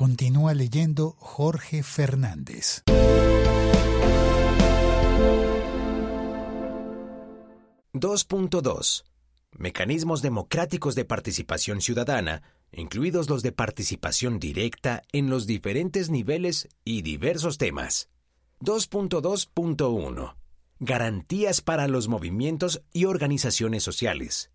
Continúa leyendo Jorge Fernández. ...2.2... Mecanismos democráticos de participación ciudadana, incluidos los de participación directa en los diferentes niveles y diversos temas. 2.2.1 Garantías para los movimientos y organizaciones sociales.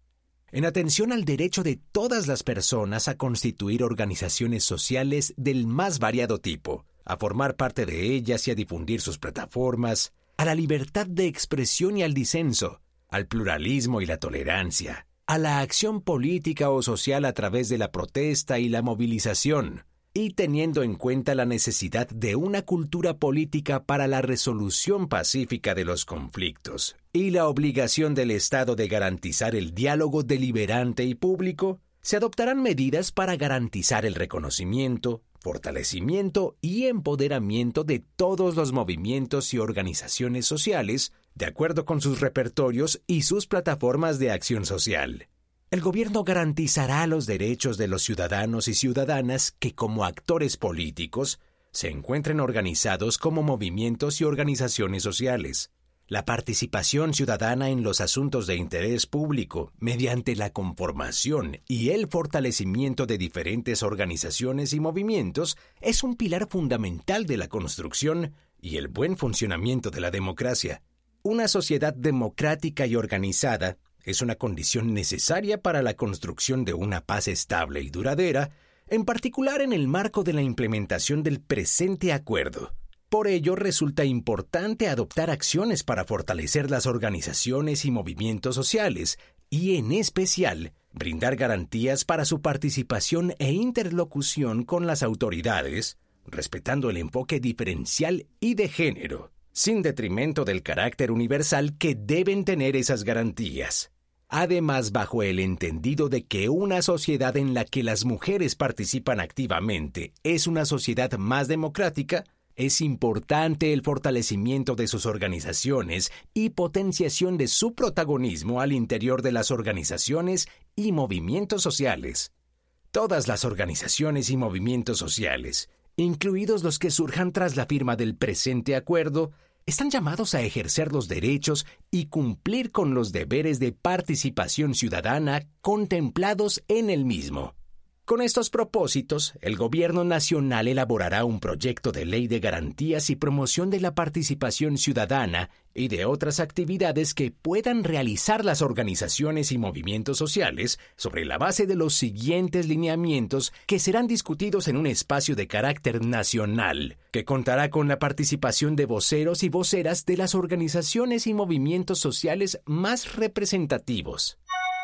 En atención al derecho de todas las personas a constituir organizaciones sociales del más variado tipo, a formar parte de ellas y a difundir sus plataformas, a la libertad de expresión y al disenso, al pluralismo y la tolerancia, a la acción política o social a través de la protesta y la movilización, y teniendo en cuenta la necesidad de una cultura política para la resolución pacífica de los conflictos y la obligación del Estado de garantizar el diálogo deliberante y público, se adoptarán medidas para garantizar el reconocimiento, fortalecimiento y empoderamiento de todos los movimientos y organizaciones sociales, de acuerdo con sus repertorios y sus plataformas de acción social el gobierno garantizará los derechos de los ciudadanos y ciudadanas que como actores políticos se encuentren organizados como movimientos y organizaciones sociales. La participación ciudadana en los asuntos de interés público mediante la conformación y el fortalecimiento de diferentes organizaciones y movimientos es un pilar fundamental de la construcción y el buen funcionamiento de la democracia. Una sociedad democrática y organizada es una condición necesaria para la construcción de una paz estable y duradera, en particular en el marco de la implementación del presente acuerdo. Por ello resulta importante adoptar acciones para fortalecer las organizaciones y movimientos sociales y, en especial, brindar garantías para su participación e interlocución con las autoridades, respetando el enfoque diferencial y de género, sin detrimento del carácter universal que deben tener esas garantías además bajo el entendido de que una sociedad en la que las mujeres participan activamente es una sociedad más democrática, es importante el fortalecimiento de sus organizaciones y potenciación de su protagonismo al interior de las organizaciones y movimientos sociales. Todas las organizaciones y movimientos sociales, incluidos los que surjan tras la firma del presente acuerdo, están llamados a ejercer los derechos y cumplir con los deberes de participación ciudadana contemplados en el mismo. Con estos propósitos, el Gobierno Nacional elaborará un proyecto de ley de garantías y promoción de la participación ciudadana y de otras actividades que puedan realizar las organizaciones y movimientos sociales sobre la base de los siguientes lineamientos que serán discutidos en un espacio de carácter nacional, que contará con la participación de voceros y voceras de las organizaciones y movimientos sociales más representativos.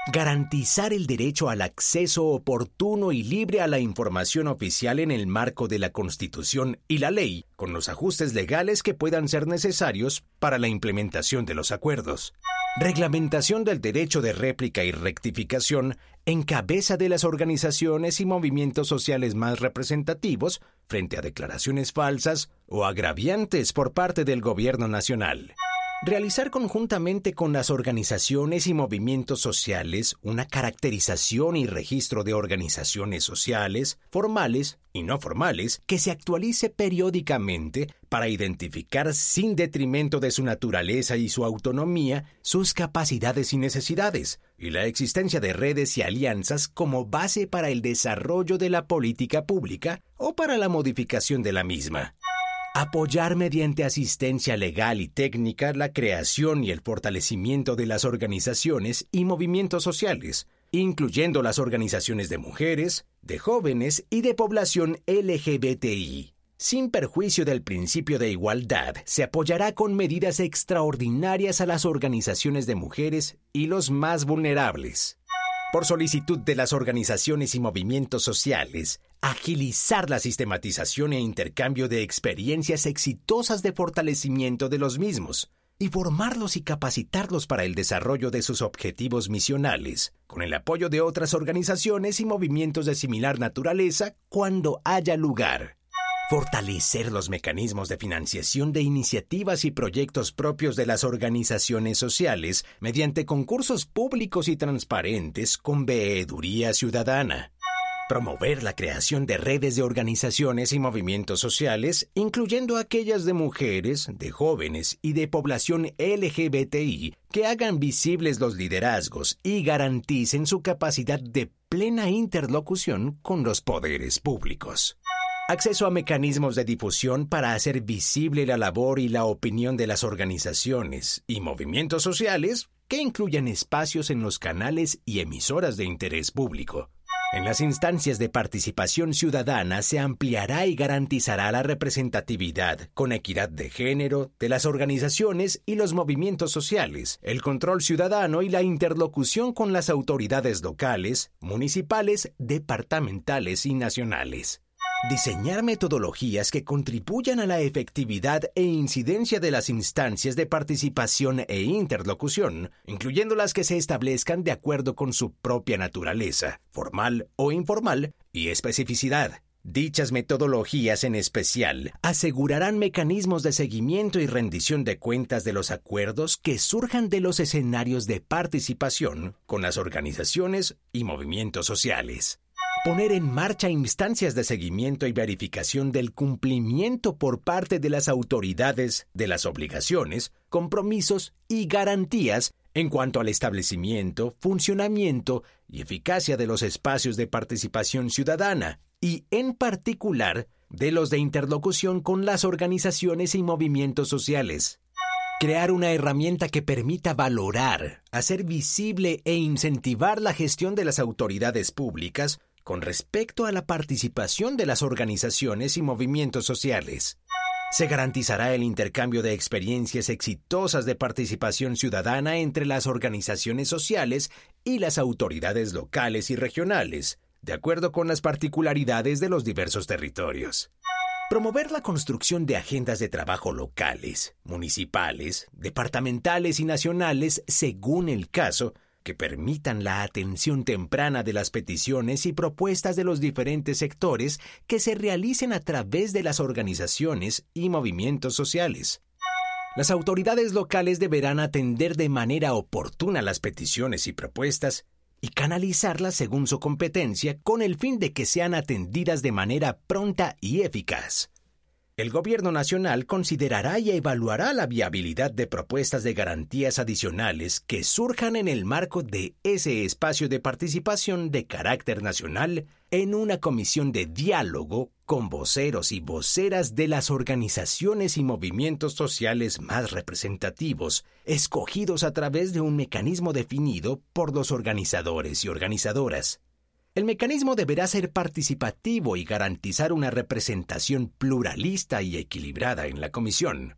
Garantizar el derecho al acceso oportuno y libre a la información oficial en el marco de la Constitución y la ley, con los ajustes legales que puedan ser necesarios para la implementación de los acuerdos. Reglamentación del derecho de réplica y rectificación en cabeza de las organizaciones y movimientos sociales más representativos frente a declaraciones falsas o agraviantes por parte del Gobierno Nacional. Realizar conjuntamente con las organizaciones y movimientos sociales una caracterización y registro de organizaciones sociales, formales y no formales, que se actualice periódicamente para identificar sin detrimento de su naturaleza y su autonomía sus capacidades y necesidades, y la existencia de redes y alianzas como base para el desarrollo de la política pública o para la modificación de la misma. Apoyar mediante asistencia legal y técnica la creación y el fortalecimiento de las organizaciones y movimientos sociales, incluyendo las organizaciones de mujeres, de jóvenes y de población LGBTI. Sin perjuicio del principio de igualdad, se apoyará con medidas extraordinarias a las organizaciones de mujeres y los más vulnerables. Por solicitud de las organizaciones y movimientos sociales, agilizar la sistematización e intercambio de experiencias exitosas de fortalecimiento de los mismos, y formarlos y capacitarlos para el desarrollo de sus objetivos misionales, con el apoyo de otras organizaciones y movimientos de similar naturaleza cuando haya lugar. Fortalecer los mecanismos de financiación de iniciativas y proyectos propios de las organizaciones sociales mediante concursos públicos y transparentes con veeduría ciudadana Promover la creación de redes de organizaciones y movimientos sociales, incluyendo aquellas de mujeres, de jóvenes y de población LGBTI, que hagan visibles los liderazgos y garanticen su capacidad de plena interlocución con los poderes públicos. Acceso a mecanismos de difusión para hacer visible la labor y la opinión de las organizaciones y movimientos sociales que incluyan espacios en los canales y emisoras de interés público en las instancias de participación ciudadana se ampliará y garantizará la representatividad, con equidad de género, de las organizaciones y los movimientos sociales, el control ciudadano y la interlocución con las autoridades locales, municipales, departamentales y nacionales. Diseñar metodologías que contribuyan a la efectividad e incidencia de las instancias de participación e interlocución, incluyendo las que se establezcan de acuerdo con su propia naturaleza, formal o informal, y especificidad. Dichas metodologías en especial asegurarán mecanismos de seguimiento y rendición de cuentas de los acuerdos que surjan de los escenarios de participación con las organizaciones y movimientos sociales poner en marcha instancias de seguimiento y verificación del cumplimiento por parte de las autoridades de las obligaciones, compromisos y garantías en cuanto al establecimiento, funcionamiento y eficacia de los espacios de participación ciudadana y, en particular, de los de interlocución con las organizaciones y movimientos sociales. Crear una herramienta que permita valorar, hacer visible e incentivar la gestión de las autoridades públicas con respecto a la participación de las organizaciones y movimientos sociales. Se garantizará el intercambio de experiencias exitosas de participación ciudadana entre las organizaciones sociales y las autoridades locales y regionales, de acuerdo con las particularidades de los diversos territorios. Promover la construcción de agendas de trabajo locales, municipales, departamentales y nacionales según el caso, que permitan la atención temprana de las peticiones y propuestas de los diferentes sectores que se realicen a través de las organizaciones y movimientos sociales. Las autoridades locales deberán atender de manera oportuna las peticiones y propuestas y canalizarlas según su competencia con el fin de que sean atendidas de manera pronta y eficaz. El Gobierno Nacional considerará y evaluará la viabilidad de propuestas de garantías adicionales que surjan en el marco de ese espacio de participación de carácter nacional en una comisión de diálogo con voceros y voceras de las organizaciones y movimientos sociales más representativos, escogidos a través de un mecanismo definido por los organizadores y organizadoras. El mecanismo deberá ser participativo y garantizar una representación pluralista y equilibrada en la comisión.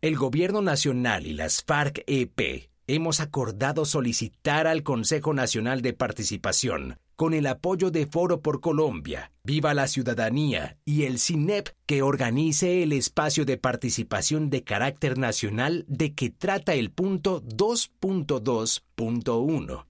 El Gobierno Nacional y las FARC-EP hemos acordado solicitar al Consejo Nacional de Participación, con el apoyo de Foro por Colombia, Viva la Ciudadanía y el CINEP, que organice el espacio de participación de carácter nacional de que trata el punto 2.2.1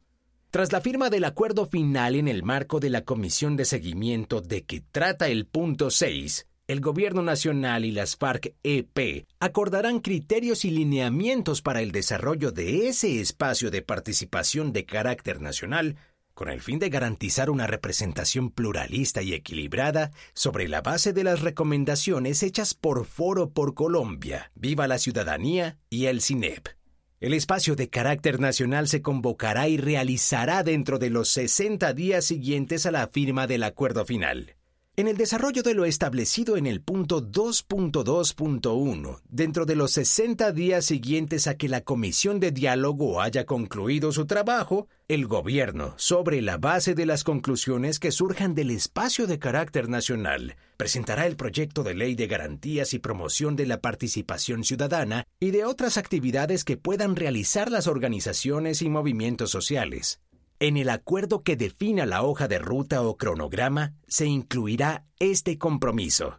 tras la firma del acuerdo final en el marco de la Comisión de Seguimiento de que trata el punto 6, el Gobierno Nacional y las FARC-EP acordarán criterios y lineamientos para el desarrollo de ese espacio de participación de carácter nacional con el fin de garantizar una representación pluralista y equilibrada sobre la base de las recomendaciones hechas por Foro por Colombia, Viva la Ciudadanía y el CINEP. El espacio de carácter nacional se convocará y realizará dentro de los 60 días siguientes a la firma del acuerdo final. En el desarrollo de lo establecido en el punto 2.2.1, dentro de los 60 días siguientes a que la comisión de diálogo haya concluido su trabajo, el Gobierno, sobre la base de las conclusiones que surjan del espacio de carácter nacional, presentará el proyecto de ley de garantías y promoción de la participación ciudadana y de otras actividades que puedan realizar las organizaciones y movimientos sociales. En el acuerdo que defina la hoja de ruta o cronograma se incluirá este compromiso.